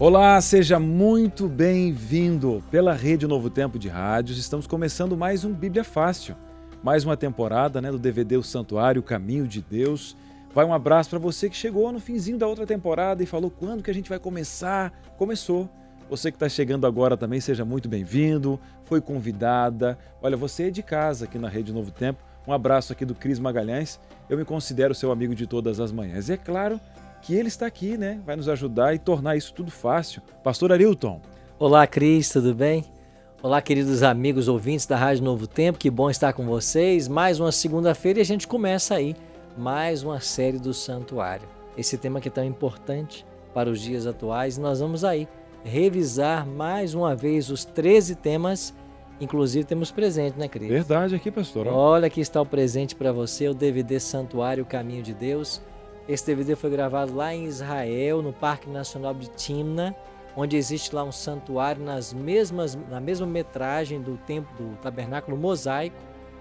Olá, seja muito bem-vindo pela Rede Novo Tempo de Rádios. Estamos começando mais um Bíblia Fácil, mais uma temporada né, do DVD O Santuário, o Caminho de Deus. Vai um abraço para você que chegou no finzinho da outra temporada e falou quando que a gente vai começar. Começou. Você que está chegando agora também, seja muito bem-vindo. Foi convidada. Olha, você é de casa aqui na Rede Novo Tempo. Um abraço aqui do Cris Magalhães. Eu me considero seu amigo de todas as manhãs. E é claro que ele está aqui, né? Vai nos ajudar e tornar isso tudo fácil. Pastor Arilton. Olá, Cris, tudo bem? Olá, queridos amigos ouvintes da Rádio Novo Tempo, que bom estar com vocês. Mais uma segunda-feira e a gente começa aí mais uma série do Santuário. Esse tema que é tão importante para os dias atuais. Nós vamos aí revisar mais uma vez os 13 temas. Inclusive temos presente, né, Cris? Verdade aqui, pastor. Olha, aqui está o presente para você, o DVD Santuário Caminho de Deus. Esse DVD foi gravado lá em Israel, no Parque Nacional de Timna, onde existe lá um santuário nas mesmas, na mesma metragem do templo do tabernáculo mosaico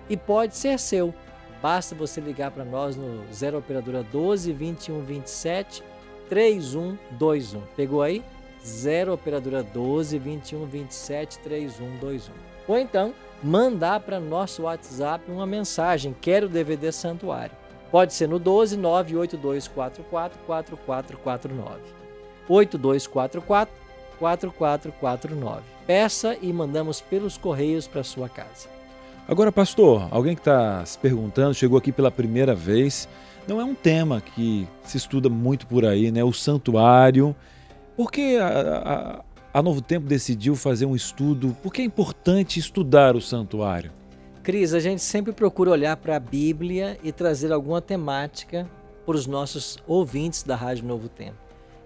e pode ser seu. Basta você ligar para nós no 0 operadora 12 21 27 3121. Pegou aí? 0 operadora 12 21 27 3121. Ou então mandar para nosso WhatsApp uma mensagem: quero DVD Santuário. Pode ser no 12 98244 4449. 8244 4449. Peça e mandamos pelos correios para sua casa. Agora, pastor, alguém que está se perguntando, chegou aqui pela primeira vez, não é um tema que se estuda muito por aí, né? O santuário. Por que a, a, a Novo Tempo decidiu fazer um estudo? Por que é importante estudar o santuário? Cris, a gente sempre procura olhar para a Bíblia e trazer alguma temática para os nossos ouvintes da Rádio Novo Tempo.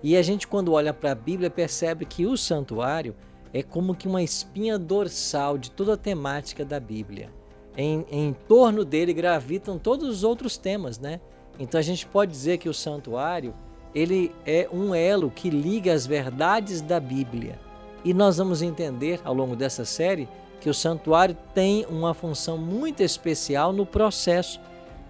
E a gente, quando olha para a Bíblia, percebe que o santuário é como que uma espinha dorsal de toda a temática da Bíblia. Em, em torno dele gravitam todos os outros temas, né? Então a gente pode dizer que o santuário ele é um elo que liga as verdades da Bíblia. E nós vamos entender ao longo dessa série que o santuário tem uma função muito especial no processo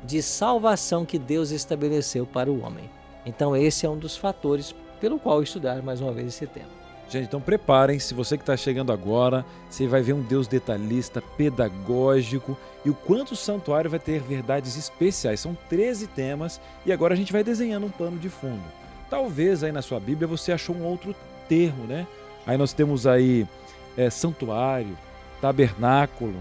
de salvação que Deus estabeleceu para o homem. Então, esse é um dos fatores pelo qual estudar mais uma vez esse tema. Gente, então preparem-se, você que está chegando agora, você vai ver um Deus detalhista, pedagógico e o quanto o santuário vai ter verdades especiais. São 13 temas e agora a gente vai desenhando um pano de fundo. Talvez aí na sua Bíblia você achou um outro termo, né? Aí nós temos aí é, santuário, tabernáculo,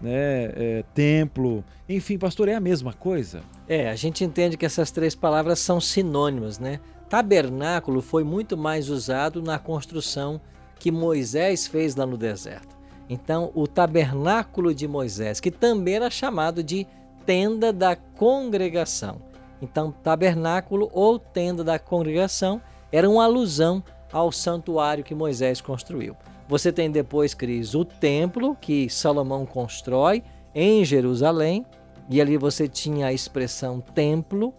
né, é, templo, enfim, pastor, é a mesma coisa? É, a gente entende que essas três palavras são sinônimas, né? Tabernáculo foi muito mais usado na construção que Moisés fez lá no deserto. Então, o tabernáculo de Moisés, que também era chamado de tenda da congregação. Então, tabernáculo ou tenda da congregação era uma alusão ao santuário que Moisés construiu. Você tem depois, Cris, o templo que Salomão constrói em Jerusalém, e ali você tinha a expressão templo,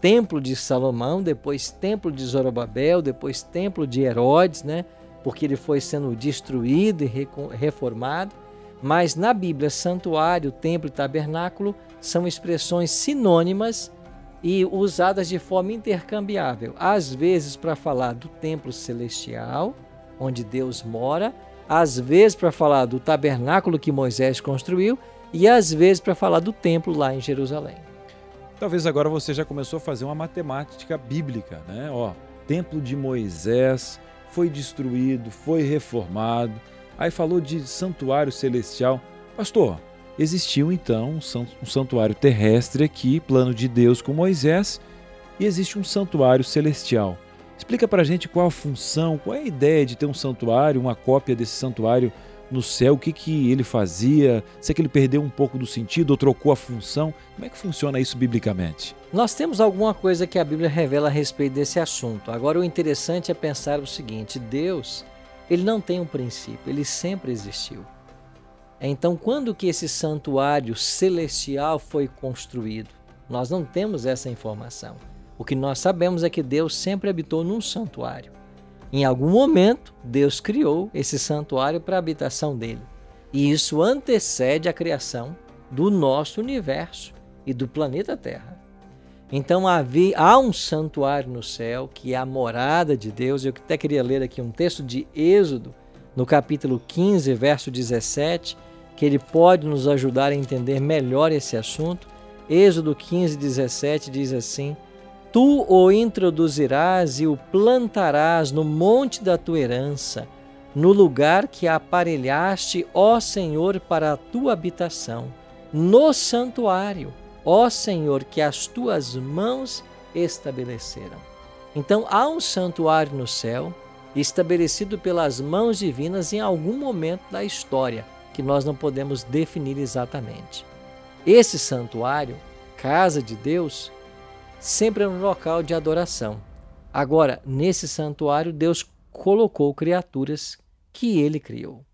templo de Salomão, depois templo de Zorobabel, depois templo de Herodes, né? Porque ele foi sendo destruído e reformado. Mas na Bíblia, santuário, templo e tabernáculo são expressões sinônimas e usadas de forma intercambiável, às vezes para falar do templo celestial onde Deus mora, às vezes para falar do tabernáculo que Moisés construiu e às vezes para falar do templo lá em Jerusalém. Talvez agora você já começou a fazer uma matemática bíblica, né? Ó, templo de Moisés foi destruído, foi reformado. Aí falou de santuário celestial. Pastor, existiu então um santuário terrestre aqui, plano de Deus com Moisés, e existe um santuário celestial. Explica para a gente qual a função, qual é a ideia de ter um santuário, uma cópia desse santuário no céu, o que, que ele fazia, se é que ele perdeu um pouco do sentido ou trocou a função. Como é que funciona isso biblicamente? Nós temos alguma coisa que a Bíblia revela a respeito desse assunto. Agora, o interessante é pensar o seguinte: Deus, ele não tem um princípio, ele sempre existiu. Então, quando que esse santuário celestial foi construído? Nós não temos essa informação. O que nós sabemos é que Deus sempre habitou num santuário. Em algum momento, Deus criou esse santuário para a habitação dele. E isso antecede a criação do nosso universo e do planeta Terra. Então havia, há um santuário no céu que é a morada de Deus. Eu até queria ler aqui um texto de Êxodo, no capítulo 15, verso 17, que ele pode nos ajudar a entender melhor esse assunto. Êxodo 15, 17 diz assim: Tu o introduzirás e o plantarás no monte da tua herança, no lugar que aparelhaste, ó Senhor, para a tua habitação, no santuário, ó Senhor, que as tuas mãos estabeleceram. Então há um santuário no céu, estabelecido pelas mãos divinas em algum momento da história, que nós não podemos definir exatamente. Esse santuário, casa de Deus, sempre um local de adoração. Agora, nesse santuário, Deus colocou criaturas que ele criou.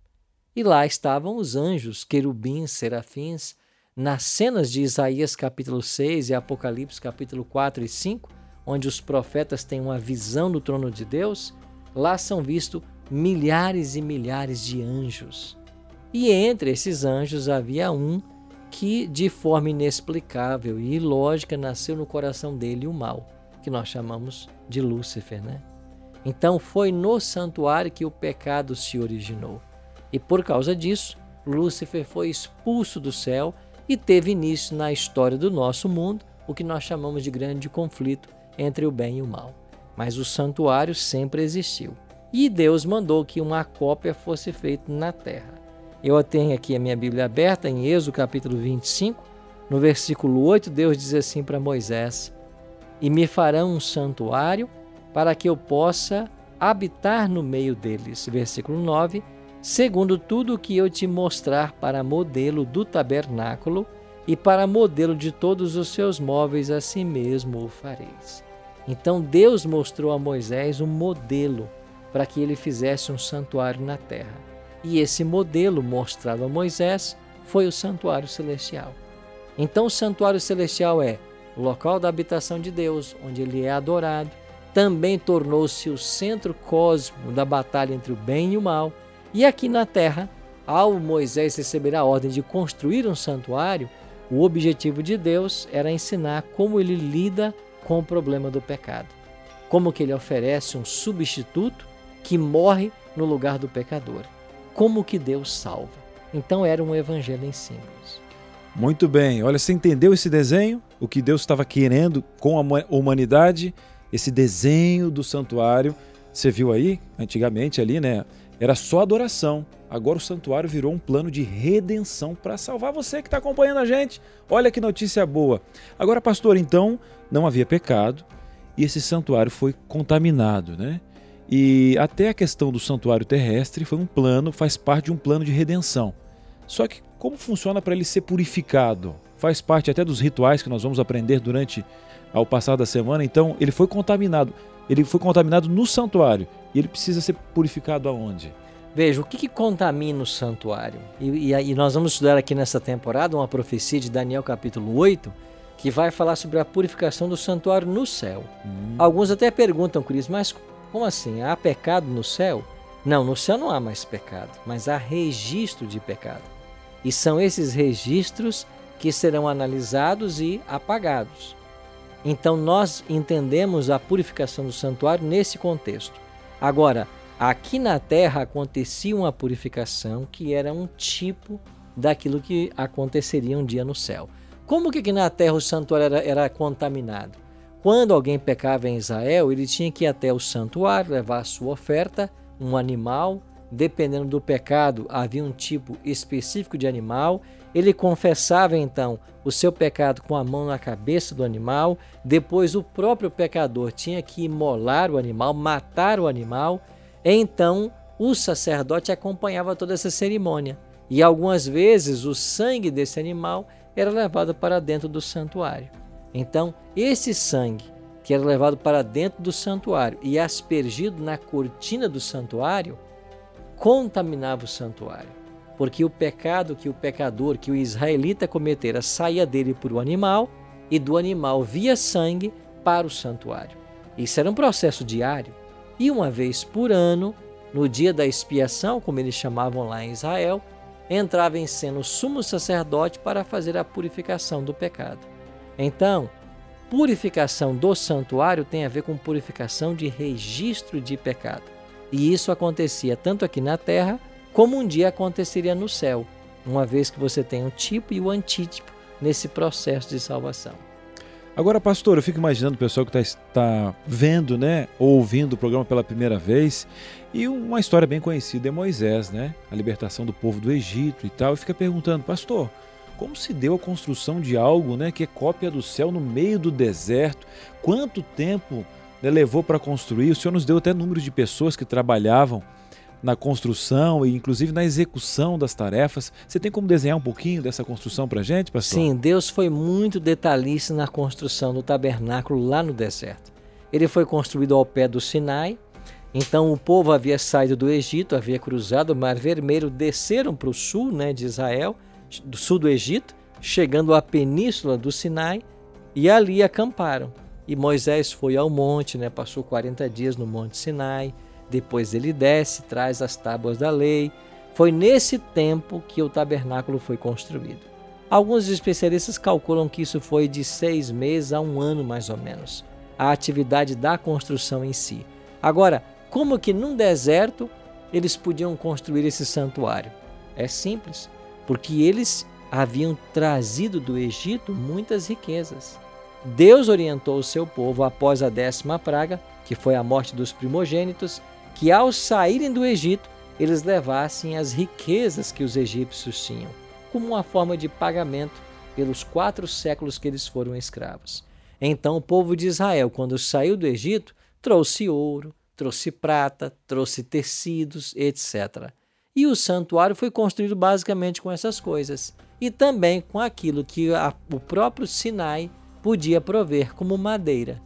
E lá estavam os anjos, querubins, serafins. Nas cenas de Isaías capítulo 6 e Apocalipse capítulo 4 e 5, onde os profetas têm uma visão do trono de Deus, lá são vistos milhares e milhares de anjos. E entre esses anjos havia um que, de forma inexplicável e ilógica, nasceu no coração dele o mal, que nós chamamos de Lúcifer, né? Então foi no santuário que o pecado se originou. E por causa disso, Lúcifer foi expulso do céu e teve início na história do nosso mundo o que nós chamamos de grande conflito entre o bem e o mal. Mas o santuário sempre existiu. E Deus mandou que uma cópia fosse feita na terra. Eu tenho aqui a minha Bíblia aberta em Êxodo capítulo 25, no versículo 8, Deus diz assim para Moisés: E me farão um santuário para que eu possa habitar no meio deles. Versículo 9: Segundo tudo o que eu te mostrar para modelo do tabernáculo e para modelo de todos os seus móveis, assim mesmo o fareis. Então Deus mostrou a Moisés um modelo para que ele fizesse um santuário na terra. E esse modelo mostrado a Moisés foi o santuário celestial. Então, o santuário celestial é o local da habitação de Deus, onde ele é adorado. Também tornou-se o centro cósmico da batalha entre o bem e o mal. E aqui na terra, ao Moisés receber a ordem de construir um santuário, o objetivo de Deus era ensinar como ele lida com o problema do pecado. Como que ele oferece um substituto que morre no lugar do pecador como que Deus salva. Então era um evangelho em símbolos. Muito bem. Olha, você entendeu esse desenho? O que Deus estava querendo com a humanidade? Esse desenho do santuário. Você viu aí, antigamente ali, né? Era só adoração. Agora o santuário virou um plano de redenção para salvar você que está acompanhando a gente. Olha que notícia boa. Agora, pastor, então não havia pecado e esse santuário foi contaminado, né? E até a questão do santuário terrestre foi um plano, faz parte de um plano de redenção. Só que como funciona para ele ser purificado? Faz parte até dos rituais que nós vamos aprender durante ao passar da semana. Então, ele foi contaminado. Ele foi contaminado no santuário e ele precisa ser purificado aonde? Veja, o que, que contamina o santuário? E, e, e, nós vamos estudar aqui nessa temporada uma profecia de Daniel capítulo 8, que vai falar sobre a purificação do santuário no céu. Hum. Alguns até perguntam, Cris, mas como assim? Há pecado no céu? Não, no céu não há mais pecado, mas há registro de pecado. E são esses registros que serão analisados e apagados. Então nós entendemos a purificação do santuário nesse contexto. Agora, aqui na terra acontecia uma purificação que era um tipo daquilo que aconteceria um dia no céu. Como que na terra o santuário era, era contaminado? Quando alguém pecava em Israel, ele tinha que ir até o santuário, levar a sua oferta, um animal. Dependendo do pecado, havia um tipo específico de animal. Ele confessava então o seu pecado com a mão na cabeça do animal. Depois, o próprio pecador tinha que imolar o animal, matar o animal. Então, o sacerdote acompanhava toda essa cerimônia. E algumas vezes o sangue desse animal era levado para dentro do santuário. Então, esse sangue que era levado para dentro do santuário e aspergido na cortina do santuário contaminava o santuário, porque o pecado que o pecador, que o israelita cometera, saía dele por o animal e do animal via sangue para o santuário. Isso era um processo diário. E uma vez por ano, no dia da expiação, como eles chamavam lá em Israel, entrava em cena o sumo sacerdote para fazer a purificação do pecado. Então, purificação do santuário tem a ver com purificação de registro de pecado. E isso acontecia tanto aqui na terra como um dia aconteceria no céu, uma vez que você tem o tipo e o antítipo nesse processo de salvação. Agora, pastor, eu fico imaginando o pessoal que está tá vendo, né, ou ouvindo o programa pela primeira vez, e uma história bem conhecida é Moisés, né, a libertação do povo do Egito e tal, e fica perguntando, pastor, como se deu a construção de algo, né, que é cópia do céu no meio do deserto? Quanto tempo né, levou para construir? O senhor nos deu até números de pessoas que trabalhavam na construção e inclusive na execução das tarefas. Você tem como desenhar um pouquinho dessa construção para a gente, pastor? Sim, Deus foi muito detalhista na construção do tabernáculo lá no deserto. Ele foi construído ao pé do Sinai. Então o povo havia saído do Egito, havia cruzado o Mar Vermelho, desceram para o sul né, de Israel, do sul do Egito, chegando à península do Sinai e ali acamparam. E Moisés foi ao monte, né, passou 40 dias no Monte Sinai depois ele desce, traz as tábuas da lei. Foi nesse tempo que o tabernáculo foi construído. Alguns especialistas calculam que isso foi de seis meses a um ano, mais ou menos, a atividade da construção em si. Agora, como que num deserto eles podiam construir esse santuário? É simples, porque eles haviam trazido do Egito muitas riquezas. Deus orientou o seu povo após a décima praga, que foi a morte dos primogênitos, que ao saírem do Egito, eles levassem as riquezas que os egípcios tinham, como uma forma de pagamento pelos quatro séculos que eles foram escravos. Então, o povo de Israel, quando saiu do Egito, trouxe ouro, trouxe prata, trouxe tecidos, etc. E o santuário foi construído basicamente com essas coisas e também com aquilo que a, o próprio Sinai podia prover como madeira.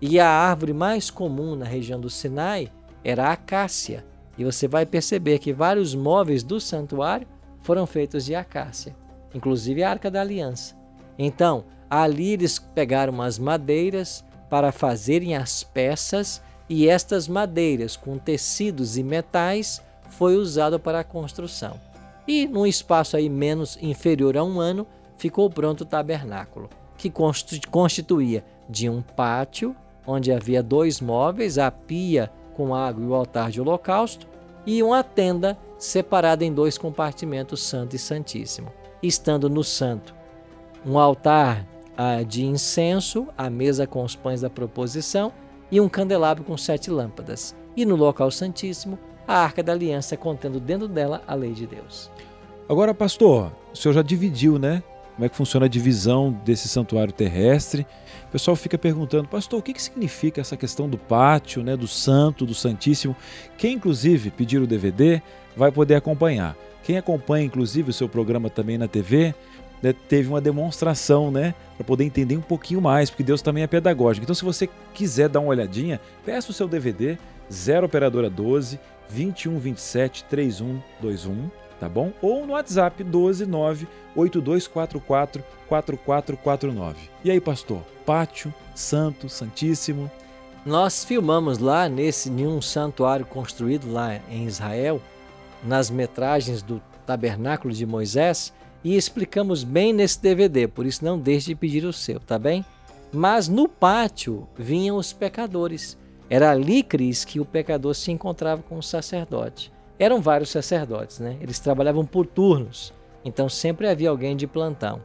E a árvore mais comum na região do Sinai era a acácia. E você vai perceber que vários móveis do santuário foram feitos de acácia, inclusive a Arca da Aliança. Então, ali eles pegaram as madeiras para fazerem as peças e estas madeiras com tecidos e metais foi usado para a construção. E num espaço aí menos inferior a um ano, ficou pronto o tabernáculo, que constituía de um pátio onde havia dois móveis, a pia com água e o altar de holocausto, e uma tenda separada em dois compartimentos, Santo e Santíssimo. Estando no Santo, um altar ah, de incenso, a mesa com os pães da proposição e um candelabro com sete lâmpadas. E no local Santíssimo, a arca da aliança contendo dentro dela a lei de Deus. Agora, pastor, o senhor já dividiu, né? Como é que funciona a divisão desse santuário terrestre? O pessoal fica perguntando, pastor, o que, que significa essa questão do pátio, né, do santo, do santíssimo? Quem, inclusive, pedir o DVD vai poder acompanhar. Quem acompanha, inclusive, o seu programa também na TV, né, teve uma demonstração, né, para poder entender um pouquinho mais, porque Deus também é pedagógico. Então, se você quiser dar uma olhadinha, peça o seu DVD 0 operadora 12 2127 3121 tá bom? Ou no WhatsApp 129 8244 4449. E aí, pastor? Pátio, Santo, Santíssimo. Nós filmamos lá nesse nenhum santuário construído lá em Israel, nas metragens do Tabernáculo de Moisés, e explicamos bem nesse DVD, por isso não deixe de pedir o seu, tá bem? Mas no pátio vinham os pecadores. Era ali, Cris, que o pecador se encontrava com o sacerdote. Eram vários sacerdotes, né? Eles trabalhavam por turnos, então sempre havia alguém de plantão.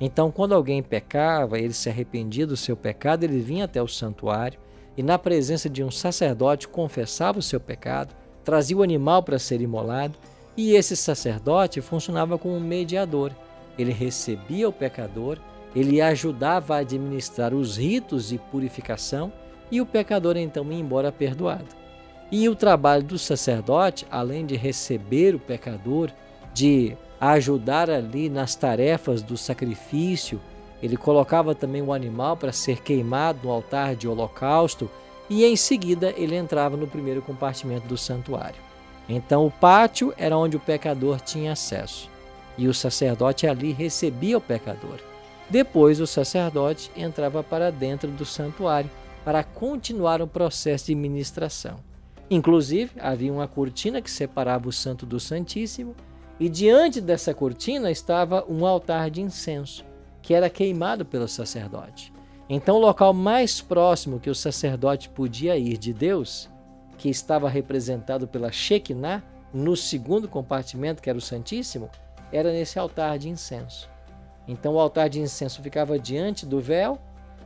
Então, quando alguém pecava, ele se arrependia do seu pecado, ele vinha até o santuário e, na presença de um sacerdote, confessava o seu pecado, trazia o animal para ser imolado e esse sacerdote funcionava como um mediador. Ele recebia o pecador, ele ajudava a administrar os ritos de purificação e o pecador então ia embora perdoado. E o trabalho do sacerdote, além de receber o pecador, de ajudar ali nas tarefas do sacrifício, ele colocava também o animal para ser queimado no altar de holocausto e em seguida ele entrava no primeiro compartimento do santuário. Então o pátio era onde o pecador tinha acesso e o sacerdote ali recebia o pecador. Depois o sacerdote entrava para dentro do santuário para continuar o processo de ministração. Inclusive, havia uma cortina que separava o santo do santíssimo, e diante dessa cortina estava um altar de incenso, que era queimado pelo sacerdote. Então, o local mais próximo que o sacerdote podia ir de Deus, que estava representado pela Shekinah, no segundo compartimento, que era o Santíssimo, era nesse altar de incenso. Então, o altar de incenso ficava diante do véu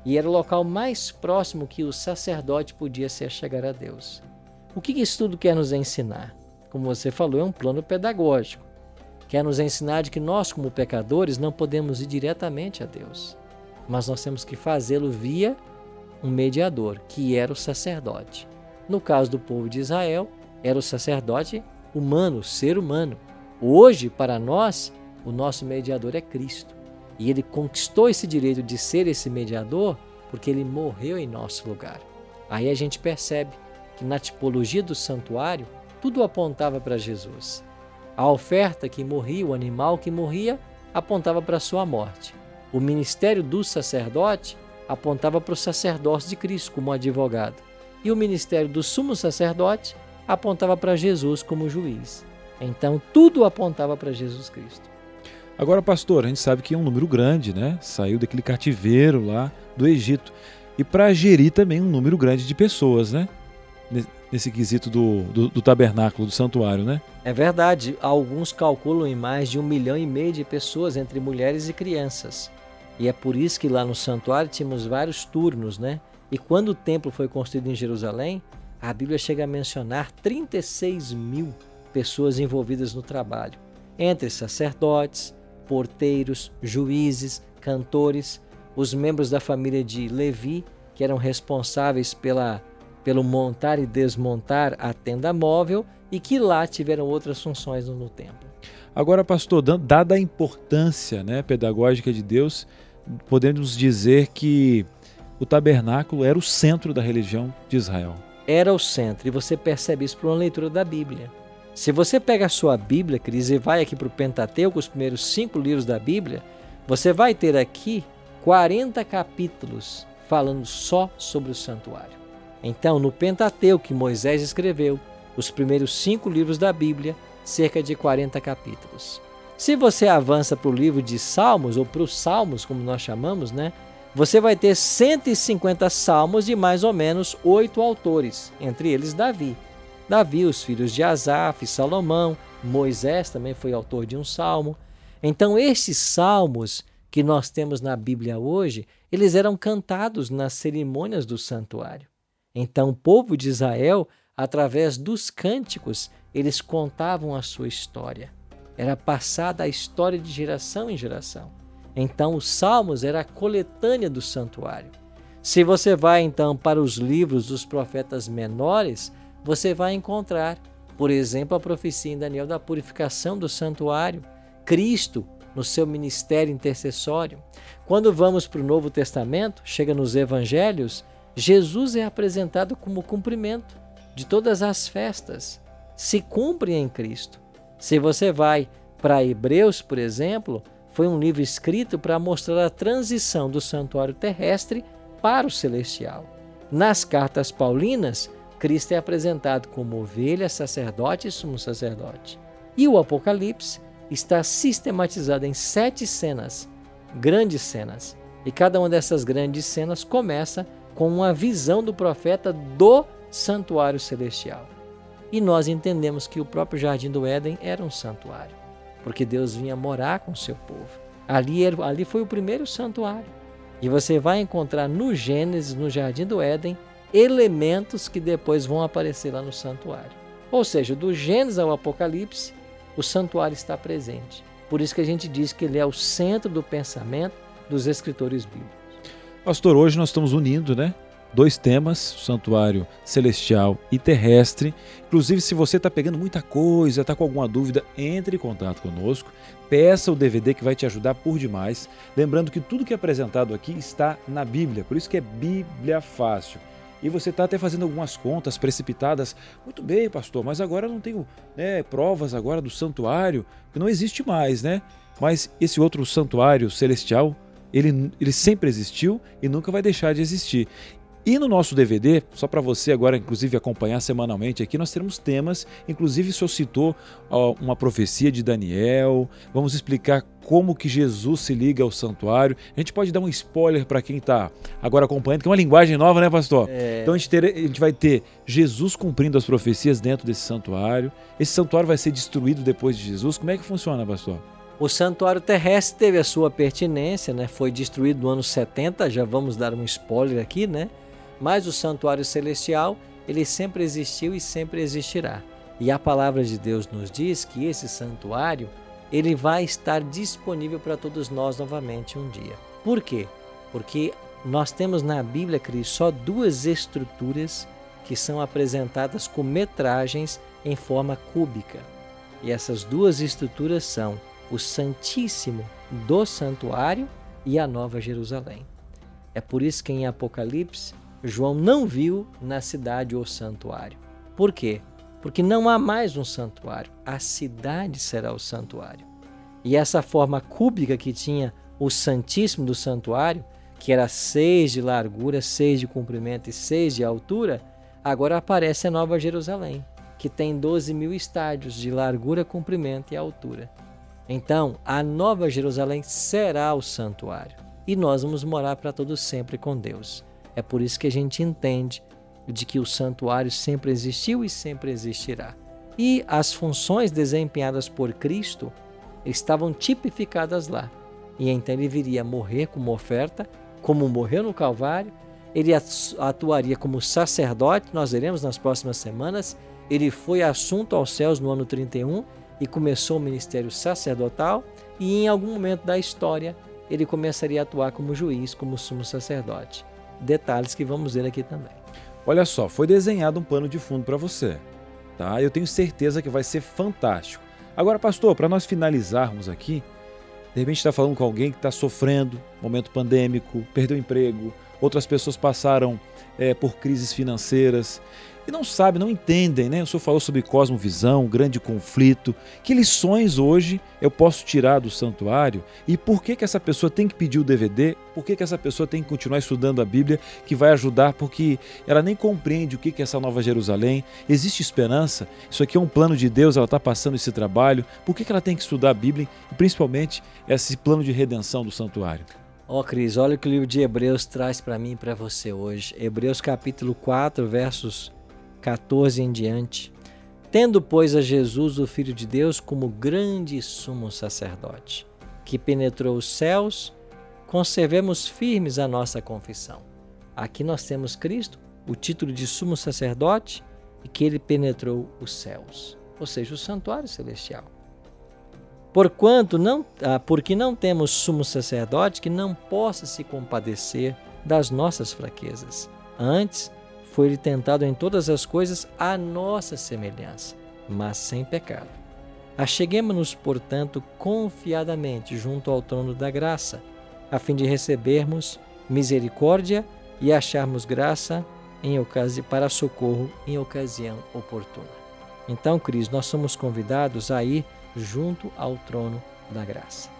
e era o local mais próximo que o sacerdote podia se chegar a Deus. O que isso tudo quer nos ensinar? Como você falou, é um plano pedagógico. Quer nos ensinar de que nós, como pecadores, não podemos ir diretamente a Deus, mas nós temos que fazê-lo via um mediador, que era o sacerdote. No caso do povo de Israel, era o sacerdote humano, ser humano. Hoje, para nós, o nosso mediador é Cristo. E ele conquistou esse direito de ser esse mediador porque ele morreu em nosso lugar. Aí a gente percebe que na tipologia do santuário, tudo apontava para Jesus. A oferta que morria, o animal que morria, apontava para a sua morte. O ministério do sacerdote apontava para o sacerdócio de Cristo como advogado. E o ministério do sumo sacerdote apontava para Jesus como juiz. Então tudo apontava para Jesus Cristo. Agora, pastor, a gente sabe que é um número grande, né? Saiu daquele cativeiro lá do Egito. E para gerir também um número grande de pessoas, né? Nesse quesito do, do, do, tabernáculo, do santuário, né? É verdade. Alguns calculam em mais de um milhão e meio de pessoas, entre mulheres e crianças. E é por isso que lá no santuário tínhamos vários turnos, né? E quando o templo foi construído em Jerusalém, a Bíblia chega a mencionar 36 mil pessoas envolvidas no trabalho, entre sacerdotes, porteiros, juízes, cantores, os membros da família de Levi, que eram responsáveis pela, pelo montar e desmontar a tenda móvel e que lá tiveram outras funções no, templo. Agora, pastor, dada a importância né, pedagógica de Deus, podemos dizer que o tabernáculo era o centro da religião de Israel. Era o centro, e você percebe isso por uma leitura da Bíblia. Se você pega a sua Bíblia, Cris, e vai aqui para o Pentateuco, os primeiros cinco livros da Bíblia, você vai ter aqui 40 capítulos falando só sobre o santuário. Então, no Pentateuco que Moisés escreveu, os primeiros cinco livros da Bíblia, cerca de 40 capítulos. Se você avança para o livro de Salmos, ou para os Salmos, como nós chamamos, né? Você vai ter 150 salmos de mais ou menos oito autores, entre eles Davi. Davi, os filhos de Asaf, Salomão, Moisés também foi autor de um salmo. Então, esses salmos que nós temos na Bíblia hoje, eles eram cantados nas cerimônias do santuário. Então, o povo de Israel, através dos cânticos, eles contavam a sua história. Era passada a história de geração em geração. Então, os salmos era a coletânea do santuário. Se você vai então para os livros dos profetas menores, você vai encontrar, por exemplo, a profecia em Daniel da purificação do santuário, Cristo no seu ministério intercessório. Quando vamos para o Novo Testamento, chega nos evangelhos, Jesus é apresentado como cumprimento de todas as festas. Se cumpre em Cristo. Se você vai para Hebreus, por exemplo, foi um livro escrito para mostrar a transição do santuário terrestre para o celestial. Nas cartas paulinas, Cristo é apresentado como ovelha, sacerdote e sumo sacerdote. E o Apocalipse está sistematizado em sete cenas, grandes cenas. E cada uma dessas grandes cenas começa com uma visão do profeta do santuário celestial. E nós entendemos que o próprio jardim do Éden era um santuário, porque Deus vinha morar com o seu povo. Ali, ali foi o primeiro santuário. E você vai encontrar no Gênesis, no jardim do Éden, elementos que depois vão aparecer lá no santuário. Ou seja, do Gênesis ao Apocalipse, o santuário está presente. Por isso que a gente diz que ele é o centro do pensamento dos escritores bíblicos. Pastor, hoje nós estamos unindo, né? Dois temas, o santuário celestial e terrestre. Inclusive, se você está pegando muita coisa, está com alguma dúvida, entre em contato conosco, peça o DVD que vai te ajudar por demais. Lembrando que tudo que é apresentado aqui está na Bíblia, por isso que é Bíblia Fácil. E você está até fazendo algumas contas precipitadas. Muito bem, pastor, mas agora eu não tenho né, provas agora do santuário, que não existe mais, né? Mas esse outro santuário celestial, ele, ele sempre existiu e nunca vai deixar de existir. E no nosso DVD, só para você agora, inclusive, acompanhar semanalmente aqui, nós teremos temas, inclusive o senhor citou ó, uma profecia de Daniel, vamos explicar como que Jesus se liga ao santuário. A gente pode dar um spoiler para quem está agora acompanhando, que é uma linguagem nova, né, pastor? É... Então a gente, ter, a gente vai ter Jesus cumprindo as profecias dentro desse santuário. Esse santuário vai ser destruído depois de Jesus. Como é que funciona, pastor? O santuário terrestre teve a sua pertinência, né? Foi destruído no ano 70, já vamos dar um spoiler aqui, né? Mas o santuário celestial, ele sempre existiu e sempre existirá. E a palavra de Deus nos diz que esse santuário, ele vai estar disponível para todos nós novamente um dia. Por quê? Porque nós temos na Bíblia, Cris, só duas estruturas que são apresentadas com metragens em forma cúbica. E essas duas estruturas são o Santíssimo do Santuário e a Nova Jerusalém. É por isso que em Apocalipse João não viu na cidade o santuário. Por quê? Porque não há mais um santuário, a cidade será o santuário. E essa forma cúbica que tinha o Santíssimo do Santuário, que era seis de largura, seis de comprimento e seis de altura, agora aparece a Nova Jerusalém, que tem 12 mil estádios de largura, comprimento e altura. Então, a Nova Jerusalém será o santuário e nós vamos morar para todo sempre com Deus. É por isso que a gente entende de que o santuário sempre existiu e sempre existirá. E as funções desempenhadas por Cristo estavam tipificadas lá. E então ele viria morrer como oferta, como morreu no Calvário, ele atuaria como sacerdote, nós veremos nas próximas semanas. Ele foi assunto aos céus no ano 31 e começou o ministério sacerdotal, e em algum momento da história ele começaria a atuar como juiz, como sumo sacerdote detalhes que vamos ver aqui também. Olha só, foi desenhado um pano de fundo para você, tá? Eu tenho certeza que vai ser fantástico. Agora, pastor, para nós finalizarmos aqui, de repente está falando com alguém que está sofrendo, momento pandêmico, perdeu emprego, outras pessoas passaram é, por crises financeiras e não sabem, não entendem, né? O senhor falou sobre cosmovisão, grande conflito. Que lições hoje eu posso tirar do santuário e por que, que essa pessoa tem que pedir o DVD? Por que, que essa pessoa tem que continuar estudando a Bíblia que vai ajudar? Porque ela nem compreende o que, que é essa nova Jerusalém. Existe esperança? Isso aqui é um plano de Deus, ela está passando esse trabalho. Por que, que ela tem que estudar a Bíblia e principalmente esse plano de redenção do santuário? Ó oh, Cris, olha o que o livro de Hebreus traz para mim e para você hoje. Hebreus capítulo 4, versos 14 em diante. Tendo, pois, a Jesus, o Filho de Deus, como grande sumo sacerdote, que penetrou os céus, conservemos firmes a nossa confissão. Aqui nós temos Cristo, o título de sumo sacerdote, e que ele penetrou os céus, ou seja, o santuário celestial. Porquanto não, ah, porque não temos sumo sacerdote que não possa se compadecer das nossas fraquezas. Antes, foi-lhe tentado em todas as coisas à nossa semelhança, mas sem pecado. Acheguemos-nos, portanto, confiadamente junto ao trono da graça, a fim de recebermos misericórdia e acharmos graça em ocasião, para socorro em ocasião oportuna. Então, Cris, nós somos convidados a ir junto ao trono da graça.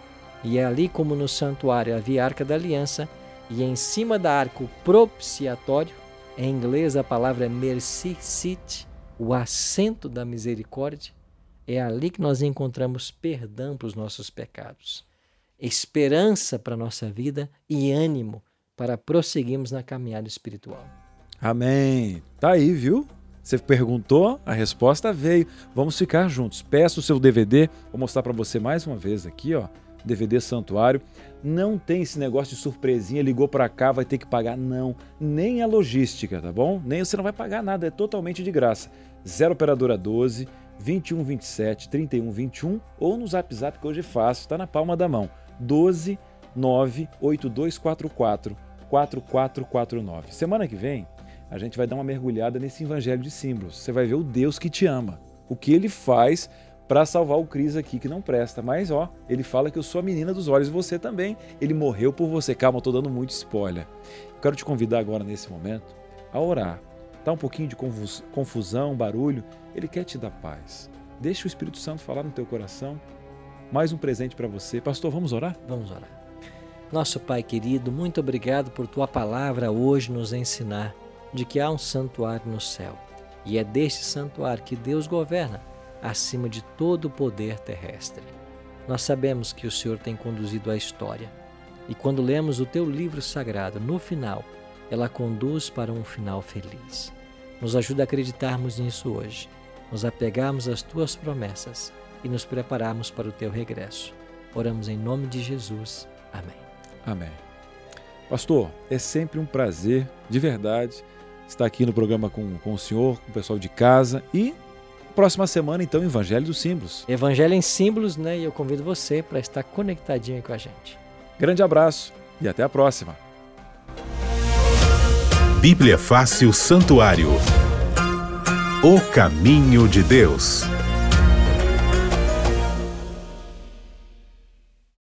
E é ali como no santuário havia a arca da aliança, e em cima da arca o propiciatório, em inglês, a palavra é mercy seat, o assento da misericórdia. É ali que nós encontramos perdão para os nossos pecados, esperança para a nossa vida e ânimo para prosseguirmos na caminhada espiritual. Amém. Tá aí, viu? Você perguntou, a resposta veio. Vamos ficar juntos. Peça o seu DVD, vou mostrar para você mais uma vez aqui, ó. DVD Santuário. Não tem esse negócio de surpresinha, ligou para cá, vai ter que pagar. Não, nem a logística, tá bom? Nem você não vai pagar nada, é totalmente de graça. 0 Operadora 12 21 27 31 21 ou no Zap Zap que hoje é fácil, está na palma da mão. 12 9 8244 4449. Semana que vem a gente vai dar uma mergulhada nesse evangelho de símbolos. Você vai ver o Deus que te ama, o que ele faz para salvar o Cris aqui que não presta. Mas ó, ele fala que eu sou a menina dos olhos, você também. Ele morreu por você. Calma, eu tô dando muito spoiler. quero te convidar agora nesse momento a orar. Está um pouquinho de confusão, barulho, ele quer te dar paz. Deixa o Espírito Santo falar no teu coração. Mais um presente para você. Pastor, vamos orar? Vamos orar. Nosso Pai querido, muito obrigado por tua palavra hoje nos ensinar de que há um santuário no céu. E é deste santuário que Deus governa acima de todo o poder terrestre. Nós sabemos que o Senhor tem conduzido a história. E quando lemos o teu livro sagrado, no final, ela conduz para um final feliz. Nos ajuda a acreditarmos nisso hoje, nos apegarmos às tuas promessas e nos prepararmos para o teu regresso. Oramos em nome de Jesus. Amém. Amém. Pastor, é sempre um prazer, de verdade, estar aqui no programa com, com o senhor, com o pessoal de casa e próxima semana, então, Evangelho dos Símbolos. Evangelho em Símbolos, né? E eu convido você para estar conectadinho aí com a gente. Grande abraço e até a próxima. Bíblia Fácil Santuário O caminho de Deus.